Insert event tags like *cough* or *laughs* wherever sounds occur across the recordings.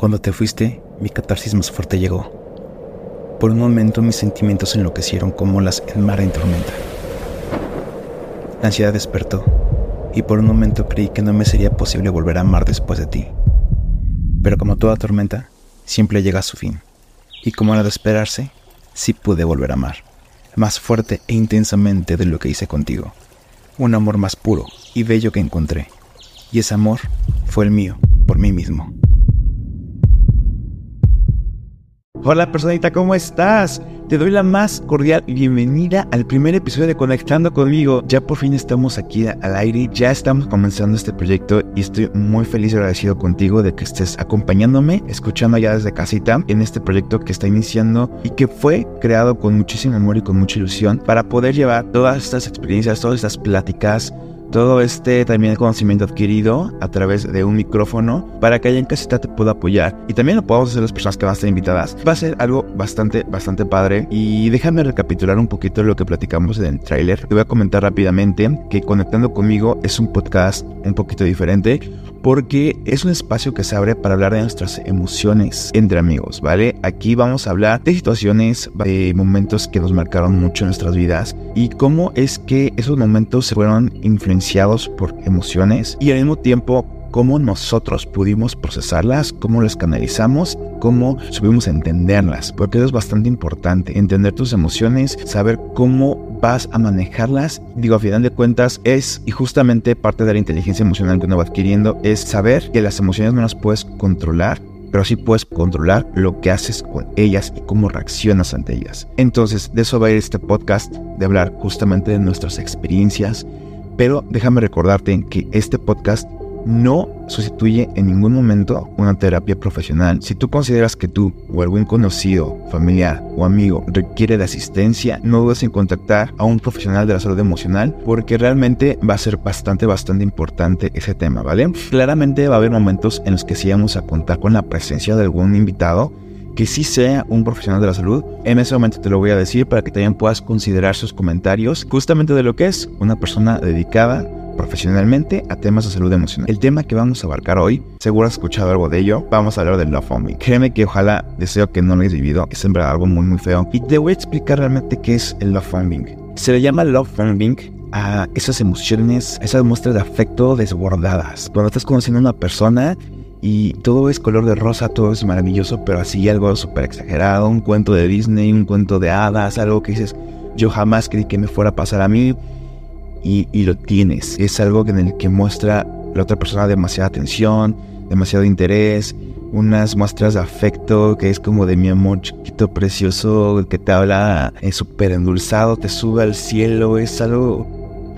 Cuando te fuiste, mi catarsis más fuerte llegó. Por un momento mis sentimientos enloquecieron como las en mar en tormenta. La ansiedad despertó y por un momento creí que no me sería posible volver a amar después de ti. Pero como toda tormenta, siempre llega a su fin. Y como era de esperarse, sí pude volver a amar, más fuerte e intensamente de lo que hice contigo. Un amor más puro y bello que encontré. Y ese amor fue el mío, por mí mismo. Hola personita, ¿cómo estás? Te doy la más cordial bienvenida al primer episodio de Conectando conmigo. Ya por fin estamos aquí al aire, ya estamos comenzando este proyecto y estoy muy feliz y agradecido contigo de que estés acompañándome, escuchando ya desde casita en este proyecto que está iniciando y que fue creado con muchísimo amor y con mucha ilusión para poder llevar todas estas experiencias, todas estas pláticas todo este también conocimiento adquirido a través de un micrófono para que allá en casita te pueda apoyar y también lo podamos hacer las personas que van a estar invitadas. Va a ser algo bastante, bastante padre y déjame recapitular un poquito lo que platicamos en el tráiler. Te voy a comentar rápidamente que Conectando conmigo es un podcast un poquito diferente porque es un espacio que se abre para hablar de nuestras emociones entre amigos, ¿vale? Aquí vamos a hablar de situaciones, de momentos que nos marcaron mucho en nuestras vidas y cómo es que esos momentos se fueron influenciados por emociones y al mismo tiempo cómo nosotros pudimos procesarlas, cómo las canalizamos, cómo supimos entenderlas, porque eso es bastante importante, entender tus emociones, saber cómo vas a manejarlas. Digo, a final de cuentas es, y justamente parte de la inteligencia emocional que uno va adquiriendo, es saber que las emociones no las puedes controlar, pero sí puedes controlar lo que haces con ellas y cómo reaccionas ante ellas. Entonces, de eso va a ir este podcast, de hablar justamente de nuestras experiencias, pero déjame recordarte que este podcast no sustituye en ningún momento una terapia profesional. Si tú consideras que tú o algún conocido, familiar o amigo requiere de asistencia, no dudes en contactar a un profesional de la salud emocional porque realmente va a ser bastante, bastante importante ese tema, ¿vale? Claramente va a haber momentos en los que sí vamos a contar con la presencia de algún invitado que sí sea un profesional de la salud. En ese momento te lo voy a decir para que también puedas considerar sus comentarios justamente de lo que es una persona dedicada profesionalmente a temas de salud emocional. El tema que vamos a abarcar hoy, seguro has escuchado algo de ello, vamos a hablar del love bombing. Créeme que ojalá deseo que no lo hayas vivido, es verdad algo muy muy feo. Y te voy a explicar realmente qué es el love bombing. Se le llama love bombing a esas emociones, esas muestras de afecto desbordadas. Cuando estás conociendo a una persona y todo es color de rosa, todo es maravilloso, pero así algo súper exagerado, un cuento de Disney, un cuento de hadas, algo que dices, yo jamás creí que me fuera a pasar a mí y, lo tienes. Es algo en el que muestra la otra persona demasiada atención, demasiado interés, unas muestras de afecto que es como de mi amor chiquito, precioso, que te habla es súper endulzado, te sube al cielo, es algo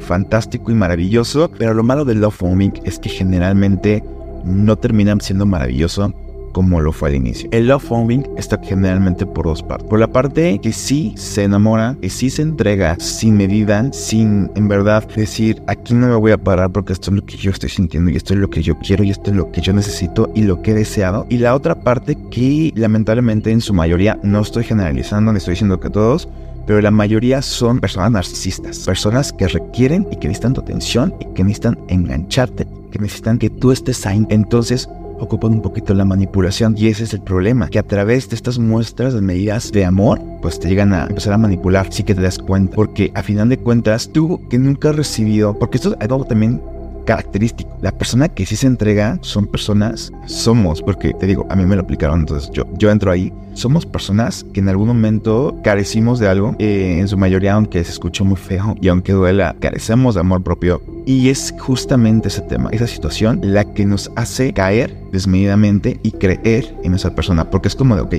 fantástico y maravilloso. Pero lo malo del love bombing es que generalmente no termina siendo maravilloso como lo fue al inicio. El love bombing está generalmente por dos partes. Por la parte que sí se enamora, que sí se entrega sin medida, sin en verdad decir, aquí no me voy a parar porque esto es lo que yo estoy sintiendo y esto es lo que yo quiero y esto es lo que yo necesito y lo que he deseado. Y la otra parte que lamentablemente en su mayoría, no estoy generalizando, ni estoy diciendo que todos, pero la mayoría son personas narcisistas, personas que requieren y que necesitan tu atención y que necesitan engancharte, que necesitan que tú estés ahí. Entonces, ocupan un poquito la manipulación y ese es el problema, que a través de estas muestras de medidas de amor, pues te llegan a empezar a manipular, sí que te das cuenta, porque a final de cuentas tú que nunca has recibido, porque esto es algo también característico. La persona que sí se entrega son personas, somos, porque te digo, a mí me lo aplicaron, entonces yo, yo entro ahí. Somos personas que en algún momento carecimos de algo, eh, en su mayoría, aunque se escuchó muy feo y aunque duela, carecemos de amor propio. Y es justamente ese tema, esa situación, la que nos hace caer desmedidamente y creer en esa persona, porque es como de, ok,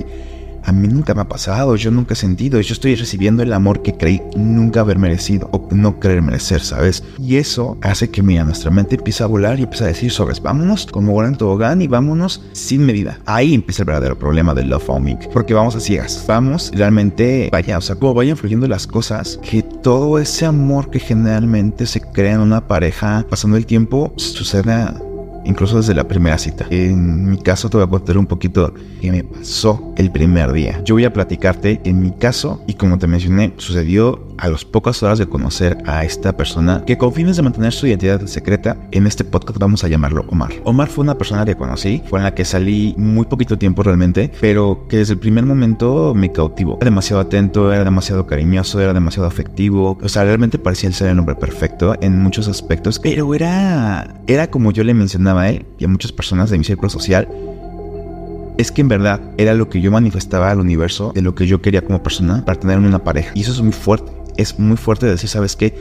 a mí nunca me ha pasado, yo nunca he sentido, yo estoy recibiendo el amor que creí nunca haber merecido o no querer merecer, ¿sabes? Y eso hace que, mira, nuestra mente empieza a volar y empieza a decir, sobres, vámonos como gran tobogán y vámonos sin medida. Ahí empieza el verdadero problema del love bombing, porque vamos a ciegas, vamos realmente, vaya, o sea, como vayan fluyendo las cosas, que todo ese amor que generalmente se crea en una pareja, pasando el tiempo, suceda incluso desde la primera cita. En mi caso te voy a contar un poquito qué me pasó el primer día. Yo voy a platicarte en mi caso y como te mencioné, sucedió a las pocas horas de conocer a esta persona que con fines de mantener su identidad secreta, en este podcast vamos a llamarlo Omar. Omar fue una persona que conocí, en la que salí muy poquito tiempo realmente, pero que desde el primer momento me cautivó. Era demasiado atento, era demasiado cariñoso, era demasiado afectivo, o sea, realmente parecía ser el hombre perfecto en muchos aspectos, pero era, era como yo le mencionaba a él y a muchas personas de mi círculo social, es que en verdad era lo que yo manifestaba al universo de lo que yo quería como persona para tener una pareja. Y eso es muy fuerte. Es muy fuerte decir, ¿sabes qué?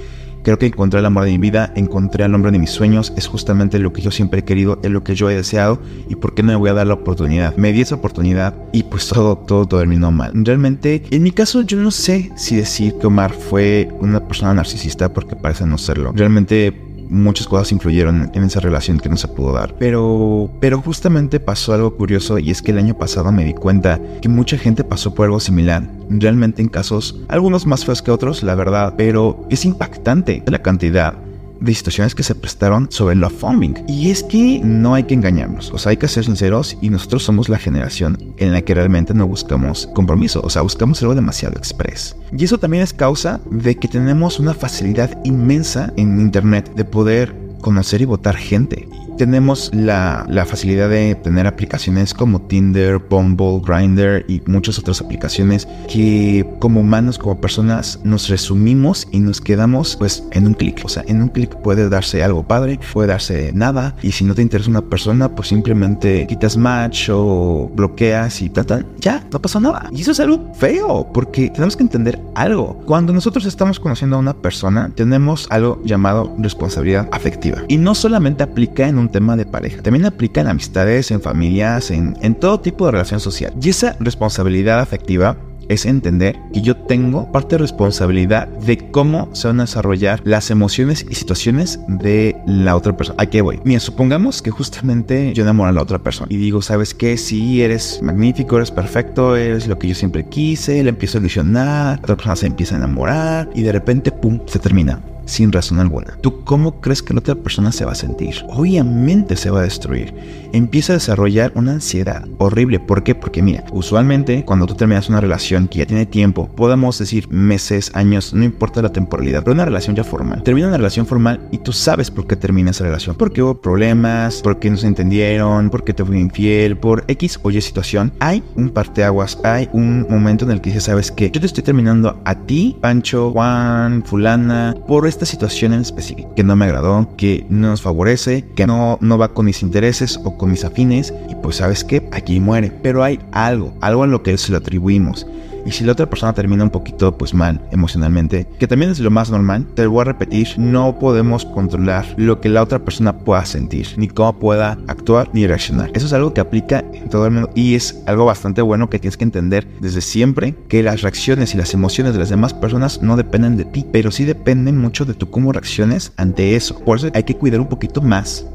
Creo que encontré el amor de mi vida, encontré al hombre de mis sueños, es justamente lo que yo siempre he querido, es lo que yo he deseado y por qué no me voy a dar la oportunidad. Me di esa oportunidad y pues todo, todo, terminó mal. Realmente, en mi caso yo no sé si decir que Omar fue una persona narcisista porque parece no serlo. Realmente muchas cosas influyeron en esa relación que no se pudo dar. Pero, pero justamente pasó algo curioso y es que el año pasado me di cuenta que mucha gente pasó por algo similar. Realmente en casos, algunos más feos que otros, la verdad, pero es impactante la cantidad de situaciones que se prestaron sobre el love bombing. Y es que no hay que engañarnos, o sea, hay que ser sinceros y nosotros somos la generación en la que realmente no buscamos compromiso, o sea, buscamos algo demasiado express. Y eso también es causa de que tenemos una facilidad inmensa en Internet de poder conocer y votar gente tenemos la, facilidad de tener aplicaciones como Tinder, Bumble, Grindr y muchas otras aplicaciones que como humanos, como personas, nos resumimos y nos quedamos pues en un clic. O sea, en un clic puede darse algo padre, puede darse nada y si no te interesa una persona, pues simplemente quitas match o bloqueas y tal, ya, no pasa nada. Y eso es algo feo porque tenemos que entender algo. Cuando nosotros estamos conociendo a una persona, tenemos algo llamado responsabilidad afectiva. Y no solamente aplica en un tema de pareja. También aplica en amistades, en familias, en, en todo tipo de relación social. Y esa responsabilidad afectiva es entender que yo tengo parte de responsabilidad de cómo se van a desarrollar las emociones y situaciones de la otra persona. ¿A qué voy? Mira, supongamos que justamente yo enamoro a la otra persona y digo, ¿sabes qué? Sí, eres magnífico, eres perfecto, eres lo que yo siempre quise, le empiezo a ilusionar, la otra persona se empieza a enamorar y de repente, ¡pum!, se termina sin razón alguna. ¿Tú cómo crees que la otra persona se va a sentir? Obviamente se va a destruir. Empieza a desarrollar una ansiedad horrible. ¿Por qué? Porque mira, usualmente cuando tú terminas una relación que ya tiene tiempo, podemos decir meses, años, no importa la temporalidad, pero una relación ya formal. Termina una relación formal y tú sabes por qué termina esa relación. Porque hubo problemas, porque no se entendieron, porque te fui infiel, por X o Y situación. Hay un parteaguas, hay un momento en el que dices, ¿sabes qué? Yo te estoy terminando a ti, Pancho, Juan, fulana, por esta situación en específico que no me agradó, que no nos favorece, que no, no va con mis intereses o con mis afines y pues sabes que aquí muere. Pero hay algo, algo a lo que se lo atribuimos. Y si la otra persona termina un poquito pues mal emocionalmente, que también es lo más normal, te lo voy a repetir, no podemos controlar lo que la otra persona pueda sentir, ni cómo pueda actuar ni reaccionar. Eso es algo que aplica en todo el mundo y es algo bastante bueno que tienes que entender desde siempre que las reacciones y las emociones de las demás personas no dependen de ti, pero sí dependen mucho de tu cómo reacciones ante eso. Por eso hay que cuidar un poquito más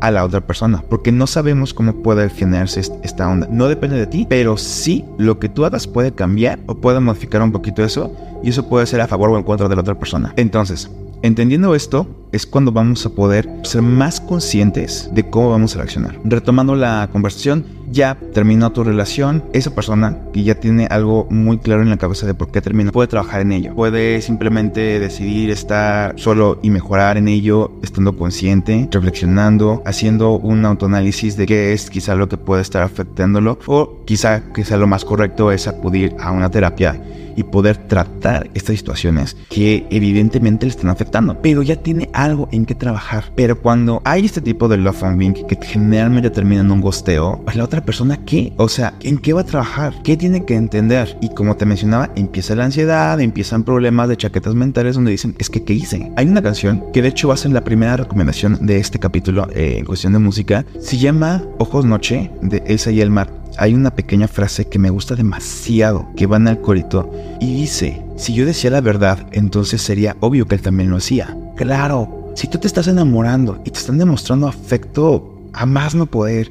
a la otra persona, porque no sabemos cómo puede generarse esta onda. No depende de ti, pero sí lo que tú hagas puede cambiar o puede modificar un poquito eso, y eso puede ser a favor o en contra de la otra persona. Entonces, entendiendo esto, es cuando vamos a poder ser más conscientes de cómo vamos a reaccionar. Retomando la conversación, ya terminó tu relación, esa persona que ya tiene algo muy claro en la cabeza de por qué terminó, puede trabajar en ello. Puede simplemente decidir estar solo y mejorar en ello, estando consciente, reflexionando, haciendo un autoanálisis de qué es quizá lo que puede estar afectándolo o quizá, quizá lo más correcto es acudir a una terapia y poder tratar estas situaciones que evidentemente le están afectando, pero ya tiene algo en que trabajar. Pero cuando hay este tipo de love bombing que generalmente termina en un gosteo, pues la otra persona qué? O sea, ¿en qué va a trabajar? ¿Qué tiene que entender? Y como te mencionaba, empieza la ansiedad, empiezan problemas de chaquetas mentales donde dicen, es que ¿qué hice? Hay una canción que de hecho va a ser la primera recomendación de este capítulo eh, en cuestión de música. Se llama Ojos Noche de Elsa y el Mar hay una pequeña frase que me gusta demasiado, que va en el corito y dice, si yo decía la verdad, entonces sería obvio que él también lo hacía. Claro, si tú te estás enamorando y te están demostrando afecto a más no poder,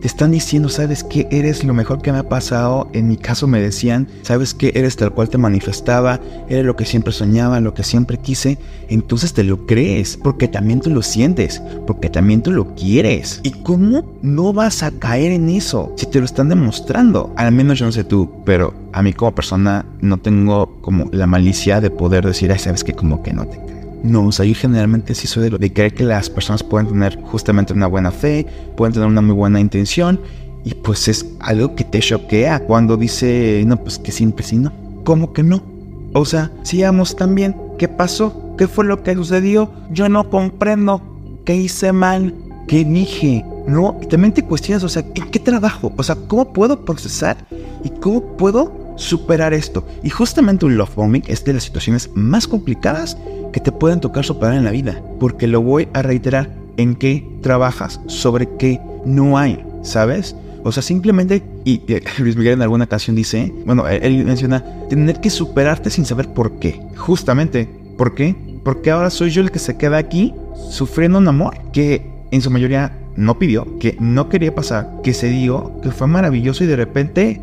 te están diciendo, sabes que eres lo mejor que me ha pasado. En mi caso me decían, sabes que eres tal cual te manifestaba, eres lo que siempre soñaba, lo que siempre quise. Entonces te lo crees, porque también tú lo sientes, porque también tú lo quieres. ¿Y cómo no vas a caer en eso si te lo están demostrando? Al menos yo no sé tú, pero a mí como persona no tengo como la malicia de poder decir, ay, sabes que como que no te creo. No, o sea, yo generalmente sí soy de lo de creer que las personas pueden tener justamente una buena fe, pueden tener una muy buena intención, y pues es algo que te choquea cuando dice, no, pues que siempre sí, no. ¿Cómo que no? O sea, sigamos también. ¿Qué pasó? ¿Qué fue lo que sucedió? Yo no comprendo. ¿Qué hice mal? ¿Qué dije? No, y también te cuestionas, o sea, ¿en qué trabajo? O sea, ¿cómo puedo procesar y cómo puedo superar esto? Y justamente un love bombing es de las situaciones más complicadas que te pueden tocar superar en la vida. Porque lo voy a reiterar, en qué trabajas, sobre qué no hay, ¿sabes? O sea, simplemente, y *laughs* Luis Miguel en alguna ocasión dice, bueno, él menciona, tener que superarte sin saber por qué. Justamente, ¿por qué? Porque ahora soy yo el que se queda aquí sufriendo un amor que en su mayoría no pidió, que no quería pasar, que se dio, que fue maravilloso y de repente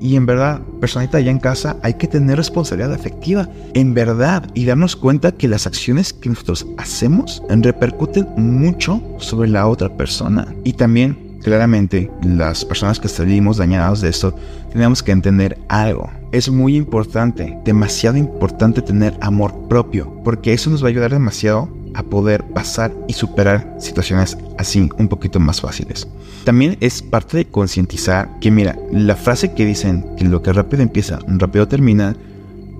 y en verdad, personita allá en casa, hay que tener responsabilidad afectiva. En verdad. Y darnos cuenta que las acciones que nosotros hacemos repercuten mucho sobre la otra persona. Y también, claramente, las personas que salimos dañadas de esto, tenemos que entender algo. Es muy importante, demasiado importante tener amor propio. Porque eso nos va a ayudar demasiado a poder pasar y superar situaciones así un poquito más fáciles. También es parte de concientizar que mira, la frase que dicen que lo que rápido empieza, rápido termina,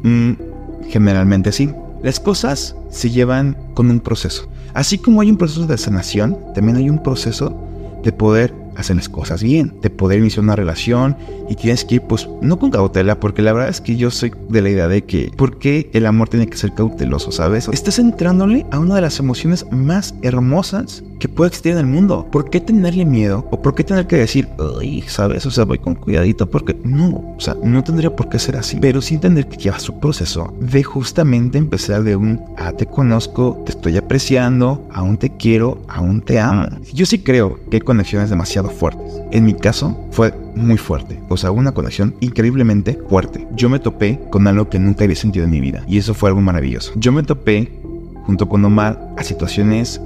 mm, generalmente sí. Las cosas se llevan con un proceso. Así como hay un proceso de sanación, también hay un proceso de poder hacer las cosas bien, de poder iniciar una relación y tienes que ir, pues, no con cautela, porque la verdad es que yo soy de la idea de que, ¿por qué el amor tiene que ser cauteloso, sabes? Estás entrándole a una de las emociones más hermosas que puede existir en el mundo. ¿Por qué tenerle miedo? ¿O por qué tener que decir, ay, sabes? O sea, voy con cuidadito, porque no, o sea, no tendría por qué ser así, pero sí entender que lleva su proceso de justamente empezar de un, ah, te conozco, te estoy apreciando, aún te quiero, aún te amo. Yo sí creo que hay conexiones demasiado fuertes. En mi caso, fue muy fuerte, o sea, una conexión increíblemente fuerte. Yo me topé con algo que nunca había sentido en mi vida y eso fue algo maravilloso. Yo me topé junto con Omar a situaciones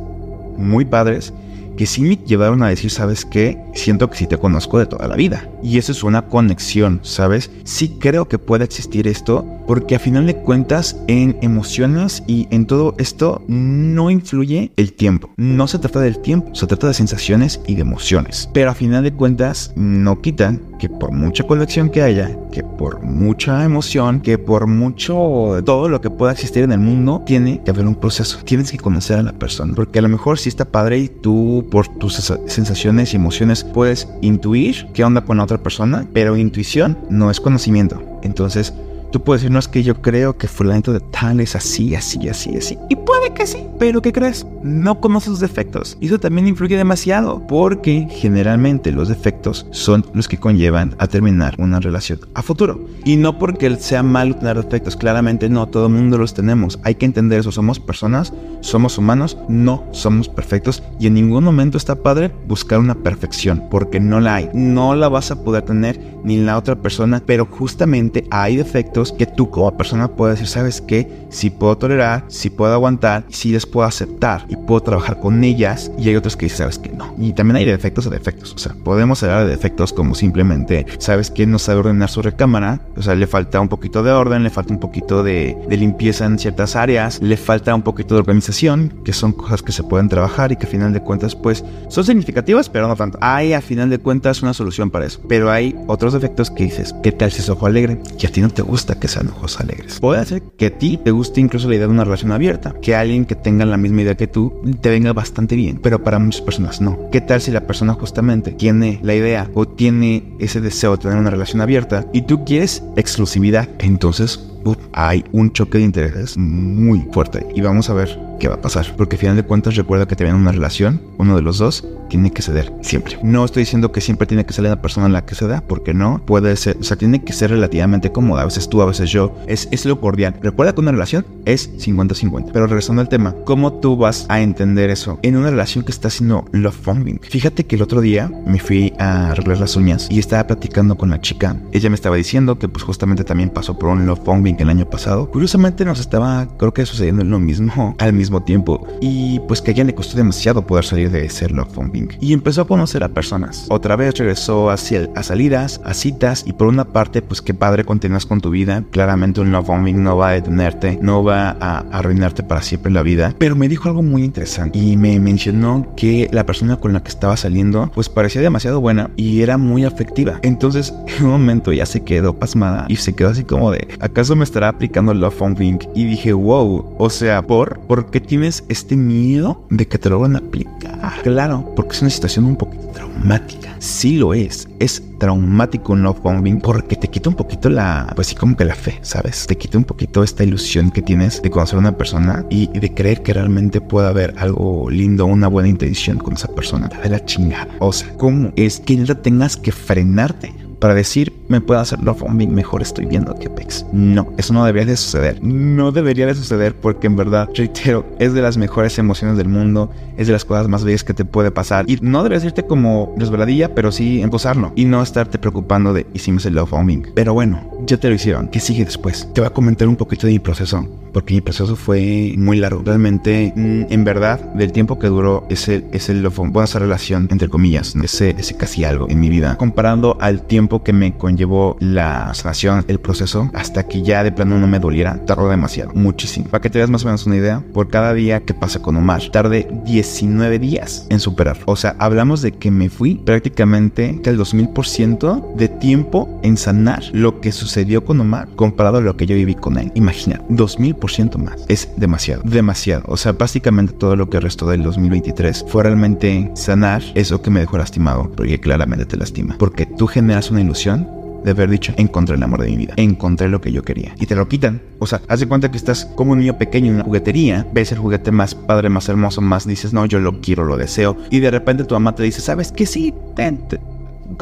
muy padres que sí me llevaron a decir, ¿sabes qué? Siento que sí te conozco de toda la vida. Y eso es una conexión, ¿sabes? Sí creo que puede existir esto porque a final de cuentas en emociones y en todo esto no influye el tiempo. No se trata del tiempo, se trata de sensaciones y de emociones. Pero a final de cuentas no quitan que por mucha conexión que haya, que por mucha emoción, que por mucho todo lo que pueda existir en el mundo, tiene que haber un proceso. Tienes que conocer a la persona. Porque a lo mejor si está padre y tú por tus sensaciones y emociones puedes intuir qué onda con la otra persona, pero intuición no es conocimiento. Entonces, Tú puedes decir, no es que yo creo que fulanito de tal es así, así, así, así. Y puede que sí, pero ¿qué crees? No conoces sus defectos. Eso también influye demasiado, porque generalmente los defectos son los que conllevan a terminar una relación a futuro. Y no porque sea malo tener defectos, claramente no, todo el mundo los tenemos. Hay que entender eso, somos personas, somos humanos, no somos perfectos y en ningún momento está padre buscar una perfección, porque no la hay. No la vas a poder tener ni la otra persona, pero justamente hay defectos que tú como persona puedes decir, ¿sabes qué? Si puedo tolerar, si puedo aguantar, si les puedo aceptar y puedo trabajar con ellas. Y hay otros que dicen, ¿sabes que No. Y también hay defectos o defectos. O sea, podemos hablar de defectos como simplemente, ¿sabes que No sabe ordenar su recámara. O sea, le falta un poquito de orden, le falta un poquito de, limpieza en ciertas áreas, le falta un poquito de organización, que son cosas que se pueden trabajar y que a final de cuentas, pues, son significativas, pero no tanto. Hay a final de cuentas una solución para eso. Pero hay otros defectos que dices, ¿qué tal si es ojo alegre? Que a ti no te gusta que sean ojos alegres. Puede ser que a ti te guste incluso la idea de una relación abierta, que alguien que tenga la misma idea que tú te venga bastante bien, pero para muchas personas no. ¿Qué tal si la persona justamente tiene la idea o tiene ese deseo de tener una relación abierta y tú quieres exclusividad? Entonces hay un choque de intereses muy fuerte y vamos a ver ¿qué va a pasar? Porque al final de cuentas recuerda que te viene una relación, uno de los dos tiene que ceder siempre. No estoy diciendo que siempre tiene que ser la persona en la que se da, porque no, puede ser, o sea, tiene que ser relativamente cómoda, a veces tú, a veces yo, es, es lo cordial. Recuerda que una relación es 50-50, pero regresando al tema, ¿cómo tú vas a entender eso en una relación que está haciendo love bombing? Fíjate que el otro día me fui a arreglar las uñas y estaba platicando con la chica, ella me estaba diciendo que pues justamente también pasó por un love bombing el año pasado, curiosamente nos estaba, creo que sucediendo lo mismo *laughs* al mismo tiempo y pues que a ella le costó demasiado poder salir de ese love bombing y empezó a conocer a personas. Otra vez regresó hacia, a salidas, a citas y por una parte pues qué padre continúas con tu vida. Claramente un love bombing no va a detenerte, no va a arruinarte para siempre la vida. Pero me dijo algo muy interesante y me mencionó que la persona con la que estaba saliendo pues parecía demasiado buena y era muy afectiva. Entonces *laughs* en un momento ya se quedó pasmada y se quedó así como de ¿acaso me estará aplicando love bombing? Y dije wow, o sea, ¿por? ¿Por qué tienes este miedo de que te lo van a aplicar? Claro, porque es una situación un poquito traumática. Sí lo es. Es traumático un love bombing porque te quita un poquito la, pues sí, como que la fe, ¿sabes? Te quita un poquito esta ilusión que tienes de conocer a una persona y, de creer que realmente puede haber algo lindo, una buena intención con esa persona. Te da la chingada. O sea, ¿cómo es que no tengas que frenarte? para decir me puedo hacer love bombing, mejor estoy viendo que Apex. No, eso no debería de suceder. No debería de suceder porque en verdad, reitero, es de las mejores emociones del mundo, es de las cosas más bellas que te puede pasar. Y no deberías irte como resbaladilla, pero sí empozarlo y no estarte preocupando de hicimos el love bombing. Pero bueno, ya te lo hicieron. ¿Qué sigue después? Te voy a comentar un poquito de mi proceso porque mi proceso fue muy largo. Realmente, mm, en verdad, del tiempo que duró ese, ese buena esa relación, entre comillas, ese, ese casi algo en mi vida, comparando al tiempo que me conllevó la sanación, el proceso, hasta que ya de plano no me doliera, tardó demasiado, muchísimo. Para que te veas más o menos una idea, por cada día que pasa con Omar, tardé 19 días en superar. O sea, hablamos de que me fui prácticamente que el 2000% de tiempo en sanar lo que sucedió con Omar comparado a lo que yo viví con él. Imagina, 2000 más. Es demasiado, demasiado. O sea, básicamente todo lo que restó del 2023 fue realmente sanar eso que me dejó lastimado, porque claramente te lastima. Porque tú generas una ilusión de haber dicho, encontré el amor de mi vida, encontré lo que yo quería. Y te lo quitan. O sea, haz de cuenta que estás como un niño pequeño en una juguetería, ves el juguete más padre, más hermoso, más dices, no, yo lo quiero, lo deseo. Y de repente tu mamá te dice, ¿sabes qué? Sí, ten,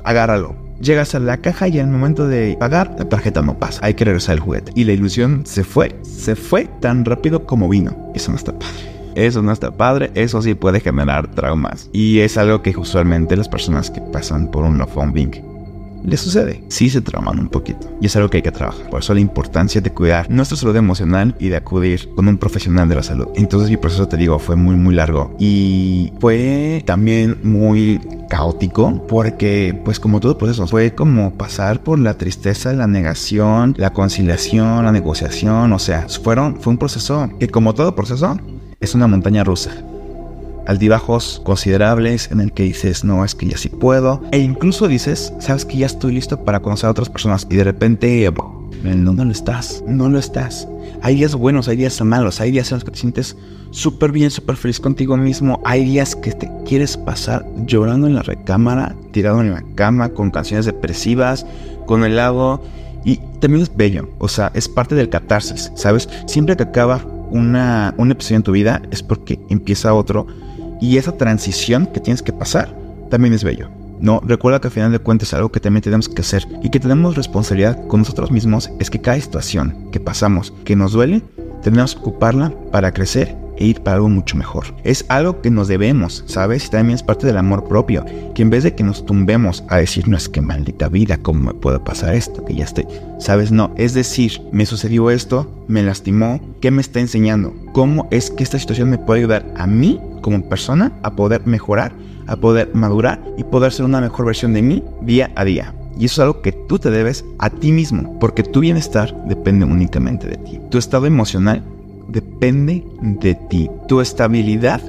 agárralo Llegas a la caja y al momento de pagar, la tarjeta no pasa. Hay que regresar el juguete. Y la ilusión se fue. Se fue tan rápido como vino. Eso no está padre. Eso no está padre, eso sí puede generar traumas. Y es algo que usualmente las personas que pasan por un no bombing le sucede. Sí se trauman un poquito. Y es algo que hay que trabajar. Por eso la importancia de cuidar nuestra salud emocional y de acudir con un profesional de la salud. Entonces mi proceso, te digo, fue muy, muy largo. Y fue también muy caótico porque, pues como todo proceso, fue como pasar por la tristeza, la negación, la conciliación, la negociación. O sea, fueron, fue un proceso que como todo proceso es una montaña rusa altibajos considerables en el que dices, no, es que ya sí puedo. E incluso dices, sabes que ya estoy listo para conocer a otras personas. Y de repente, no, no lo estás, no lo estás. Hay días buenos, hay días malos, hay días en los que te sientes súper bien, súper feliz contigo mismo. Hay días que te quieres pasar llorando en la recámara, tirado en la cama, con canciones depresivas, con helado. Y también es bello, o sea, es parte del catarsis, ¿sabes? Siempre que acaba una, un episodio en tu vida es porque empieza otro y esa transición que tienes que pasar también es bello. No, recuerda que al final de cuentas algo que también tenemos que hacer y que tenemos responsabilidad con nosotros mismos es que cada situación que pasamos que nos duele, tenemos que ocuparla para crecer e ir para algo mucho mejor. Es algo que nos debemos, ¿sabes? Y también es parte del amor propio, que en vez de que nos tumbemos a decir, no es que maldita vida, ¿cómo me puede pasar esto? Que ya estoy, ¿sabes? No, es decir, me sucedió esto, me lastimó, ¿qué me está enseñando? ¿Cómo es que esta situación me puede ayudar a mí como persona a poder mejorar, a poder madurar y poder ser una mejor versión de mí día a día? Y eso es algo que tú te debes a ti mismo, porque tu bienestar depende únicamente de ti. Tu estado emocional depende de ti. Tu estabilidad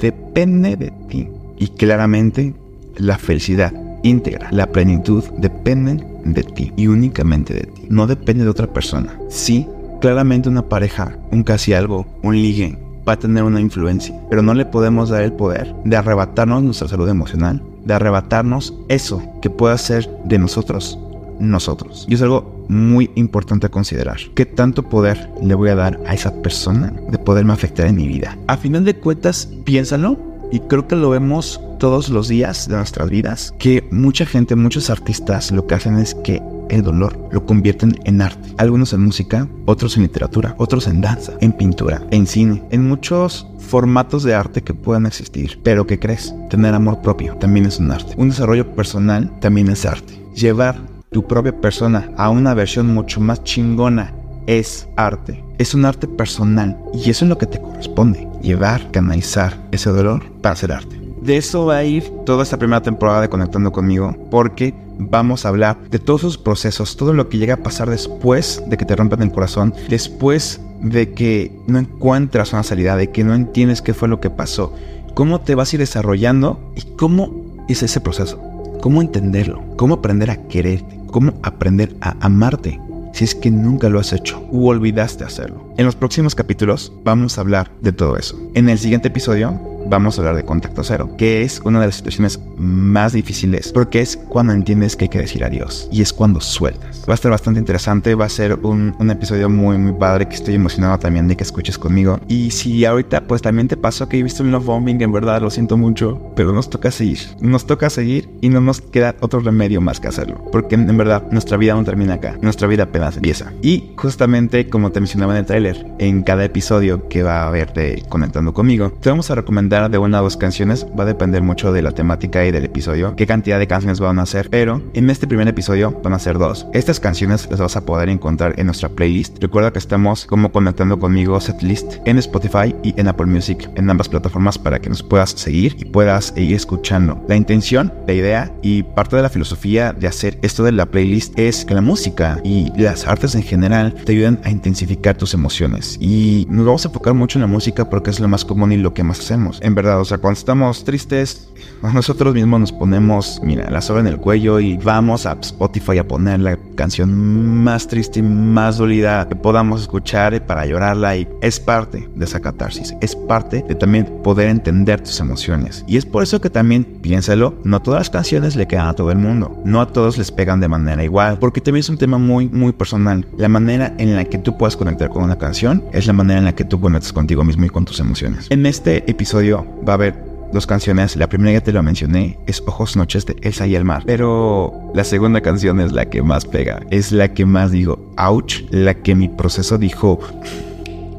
depende de ti. Y claramente la felicidad íntegra, la plenitud dependen de ti y únicamente de ti. No depende de otra persona. Sí, claramente una pareja, un casi algo, un ligue va a tener una influencia, pero no le podemos dar el poder de arrebatarnos nuestra salud emocional, de arrebatarnos eso que pueda ser de nosotros, nosotros. Y es algo muy importante a considerar. ¿Qué tanto poder le voy a dar a esa persona de poderme afectar en mi vida? A final de cuentas, piénsalo y creo que lo vemos todos los días de nuestras vidas, que mucha gente, muchos artistas lo que hacen es que el dolor lo convierten en arte. Algunos en música, otros en literatura, otros en danza, en pintura, en cine, en muchos formatos de arte que puedan existir. Pero ¿qué crees? Tener amor propio también es un arte. Un desarrollo personal también es arte. Llevar tu propia persona a una versión mucho más chingona es arte. Es un arte personal y eso es lo que te corresponde. Llevar, canalizar ese dolor para hacer arte. De eso va a ir toda esta primera temporada de Conectando conmigo, porque vamos a hablar de todos esos procesos, todo lo que llega a pasar después de que te rompan el corazón, después de que no encuentras una salida, de que no entiendes qué fue lo que pasó, cómo te vas a ir desarrollando y cómo es ese proceso, cómo entenderlo, cómo aprender a quererte, cómo aprender a amarte si es que nunca lo has hecho u olvidaste hacerlo. En los próximos capítulos vamos a hablar de todo eso. En el siguiente episodio vamos a hablar de contacto cero, que es una de las situaciones más difíciles, porque es cuando entiendes que hay que decir adiós y es cuando sueltas. Va a estar bastante interesante, va a ser un, episodio muy, muy padre que estoy emocionado también de que escuches conmigo. Y si ahorita pues también te pasó que he visto un love bombing, en verdad lo siento mucho, pero nos toca seguir. Nos toca seguir y no nos queda otro remedio más que hacerlo, porque en verdad nuestra vida no termina acá, nuestra vida apenas empieza. Y justamente como te mencionaba en el tráiler, en cada episodio que va a haber de Conectando conmigo, te vamos a recomendar de una o dos canciones va a depender mucho de la temática y del episodio, qué cantidad de canciones van a ser, pero en este primer episodio van a ser dos. Estas canciones las vas a poder encontrar en nuestra playlist. Recuerda que estamos como conectando conmigo setlist en Spotify y en Apple Music, en ambas plataformas para que nos puedas seguir y puedas ir escuchando. La intención, la idea y parte de la filosofía de hacer esto de la playlist es que la música y las artes en general te ayuden a intensificar tus emociones. Y nos vamos a enfocar mucho en la música porque es lo más común y lo que más hacemos en verdad, o sea, cuando estamos tristes, nosotros mismos nos ponemos, mira, la soga en el cuello y vamos a Spotify a poner la canción más triste y más dolida que podamos escuchar para llorarla y es parte de esa catarsis, es parte de también poder entender tus emociones. Y es por eso que también, piénsalo, no todas las canciones le quedan a todo el mundo, no a todos les pegan de manera igual, porque también es un tema muy, muy personal. La manera en la que tú puedas conectar con una canción es la manera en la que tú conectas contigo mismo y con tus emociones. En este episodio va a haber dos canciones. La primera ya te lo mencioné, es Ojos Noches de Elsa y el Mar. Pero la segunda canción es la que más pega. Es la que más digo, ouch, la que mi proceso dijo,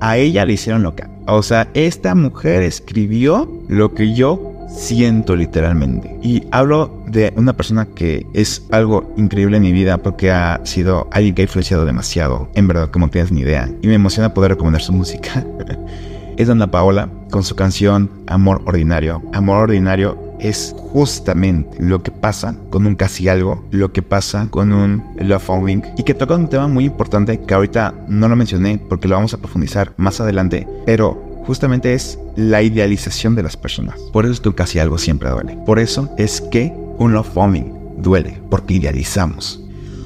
a ella le hicieron loca. O sea, esta mujer escribió lo que yo siento literalmente. Y hablo de una persona que es algo increíble en mi vida porque ha sido alguien que ha influenciado demasiado. En verdad, como tienes ni idea. Y me emociona poder recomendar su música. *laughs* es Dana Paola con su canción Amor Ordinario. Amor Ordinario es justamente lo que pasa con un casi algo, lo que pasa con un love founding y que toca un tema muy importante que ahorita no lo mencioné porque lo vamos a profundizar más adelante, pero justamente es la idealización de las personas. Por eso es que casi algo siempre duele. Por eso es que un love bombing duele, porque idealizamos.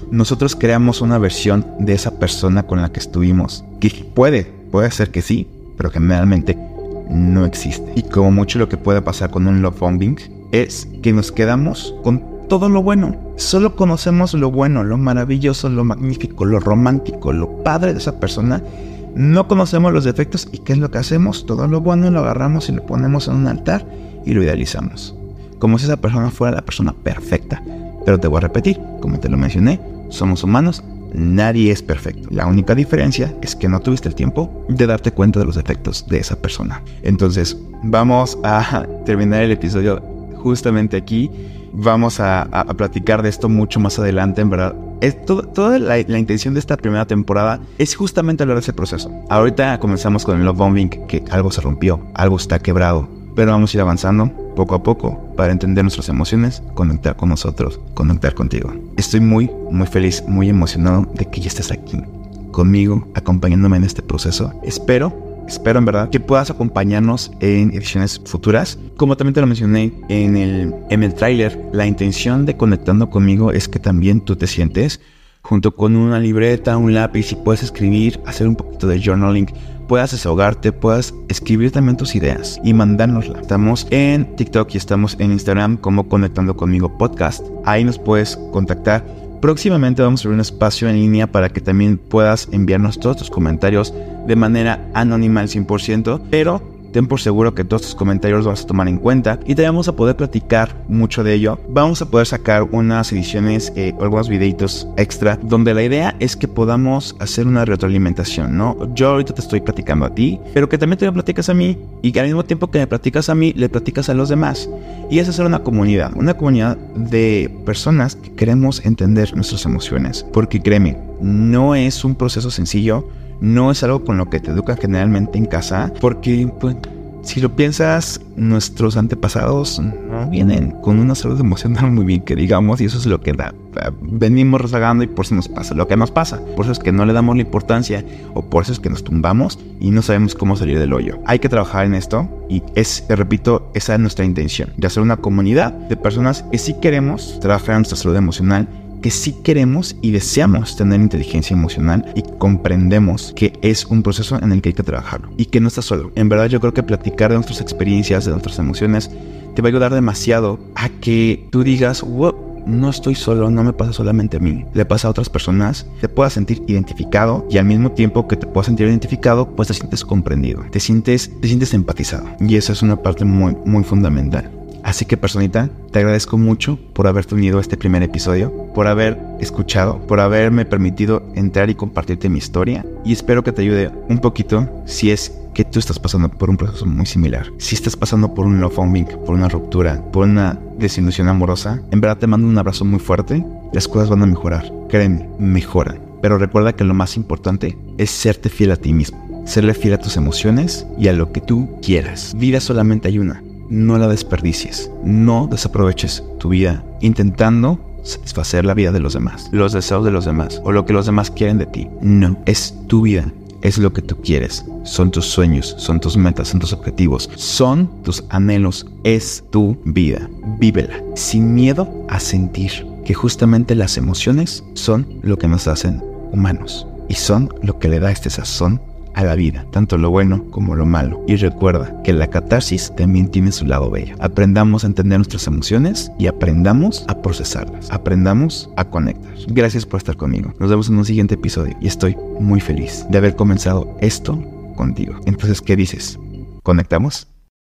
Nosotros creamos una versión de esa persona con la que estuvimos, que puede, puede ser que sí, pero generalmente no existe. Y como mucho lo que puede pasar con un love bombing es que nos quedamos con todo lo bueno. Solo conocemos lo bueno, lo maravilloso, lo magnífico, lo romántico, lo padre de esa persona. No conocemos los defectos y ¿qué es lo que hacemos? Todo lo bueno lo agarramos y lo ponemos en un altar y lo idealizamos. Como si esa persona fuera la persona perfecta. Pero te voy a repetir, como te lo mencioné, somos humanos Nadie es perfecto. La única diferencia es que no tuviste el tiempo de darte cuenta de los defectos de esa persona. Entonces, vamos a *laughs* terminar el episodio justamente aquí. Vamos a, platicar de esto mucho más adelante, en verdad. Es toda la, la, intención de esta primera temporada es justamente hablar de ese proceso. Ahorita comenzamos con el love bombing, que algo se rompió, algo está quebrado, pero vamos a ir avanzando poco a poco para entender nuestras emociones, conectar con nosotros, conectar contigo. Estoy muy, muy feliz, muy emocionado de que ya estés aquí conmigo, acompañándome en este proceso. Espero, espero en verdad que puedas acompañarnos en ediciones futuras. Como también te lo mencioné en el, en el tráiler, la intención de conectando conmigo es que también tú te sientes junto con una libreta, un lápiz y puedes escribir, hacer un poquito de journaling puedas desahogarte, puedas escribir también tus ideas y mandárnosla. Estamos en TikTok y estamos en Instagram como Conectando conmigo podcast. Ahí nos puedes contactar Próximamente vamos a abrir un espacio en línea para que también puedas enviarnos todos tus comentarios de manera anónima al 100%, pero ten por seguro que todos tus comentarios los vas a tomar en cuenta y te vamos a poder platicar mucho de ello. Vamos a poder sacar unas ediciones eh, o algunos videitos extra donde la idea es que podamos hacer una retroalimentación, ¿no? Yo ahorita te estoy platicando a ti, pero que también te lo platicas a mí y que al mismo tiempo que me platicas a mí, le platicas a los demás. Y es hacer una comunidad, una comunidad de personas que queremos entender nuestras emociones. Porque créeme, no es un proceso sencillo no es algo con lo que te educan generalmente en casa, porque pues, si lo piensas, nuestros antepasados no vienen con una salud emocional muy bien, que digamos, y eso es lo que da. Venimos rezagando y por eso nos pasa lo que nos pasa. Por eso es que no le damos la importancia o por eso es que nos tumbamos y no sabemos cómo salir del hoyo. Hay que trabajar en esto y es, repito, esa es nuestra intención, de hacer una comunidad de personas que sí queremos trabajar en nuestra salud emocional que sí queremos y deseamos tener inteligencia emocional y comprendemos que es un proceso en el que hay que trabajarlo y que no estás solo. En verdad yo creo que platicar de nuestras experiencias, de nuestras emociones, te va a ayudar demasiado a que tú digas, wow, no estoy solo, no me pasa solamente a mí, le pasa a otras personas, te puedas sentir identificado y al mismo tiempo que te puedas sentir identificado, pues te sientes comprendido, te sientes, te sientes empatizado. Y esa es una parte muy, muy fundamental. Así que personita, te agradezco mucho por haberte unido a este primer episodio, por haber escuchado, por haberme permitido entrar y compartirte mi historia y espero que te ayude un poquito si es que tú estás pasando por un proceso muy similar. Si estás pasando por un love bombing, por una ruptura, por una desilusión amorosa, en verdad te mando un abrazo muy fuerte. Las cosas van a mejorar. Créeme, mejoran. Pero recuerda que lo más importante es serte fiel a ti mismo. Serle fiel a tus emociones y a lo que tú quieras. Vida solamente hay una no la desperdicies, no desaproveches tu vida intentando satisfacer la vida de los demás, los deseos de los demás o lo que los demás quieren de ti. No, es tu vida, es lo que tú quieres, son tus sueños, son tus metas, son tus objetivos, son tus anhelos, es tu vida. Vívela sin miedo a sentir que justamente las emociones son lo que nos hacen humanos y son lo que le da este sazón a la vida, tanto lo bueno como lo malo. Y recuerda que la catarsis también tiene su lado bello. Aprendamos a entender nuestras emociones y aprendamos a procesarlas. Aprendamos a conectar. Gracias por estar conmigo. Nos vemos en un siguiente episodio y estoy muy feliz de haber comenzado esto contigo. Entonces, ¿qué dices? ¿Conectamos?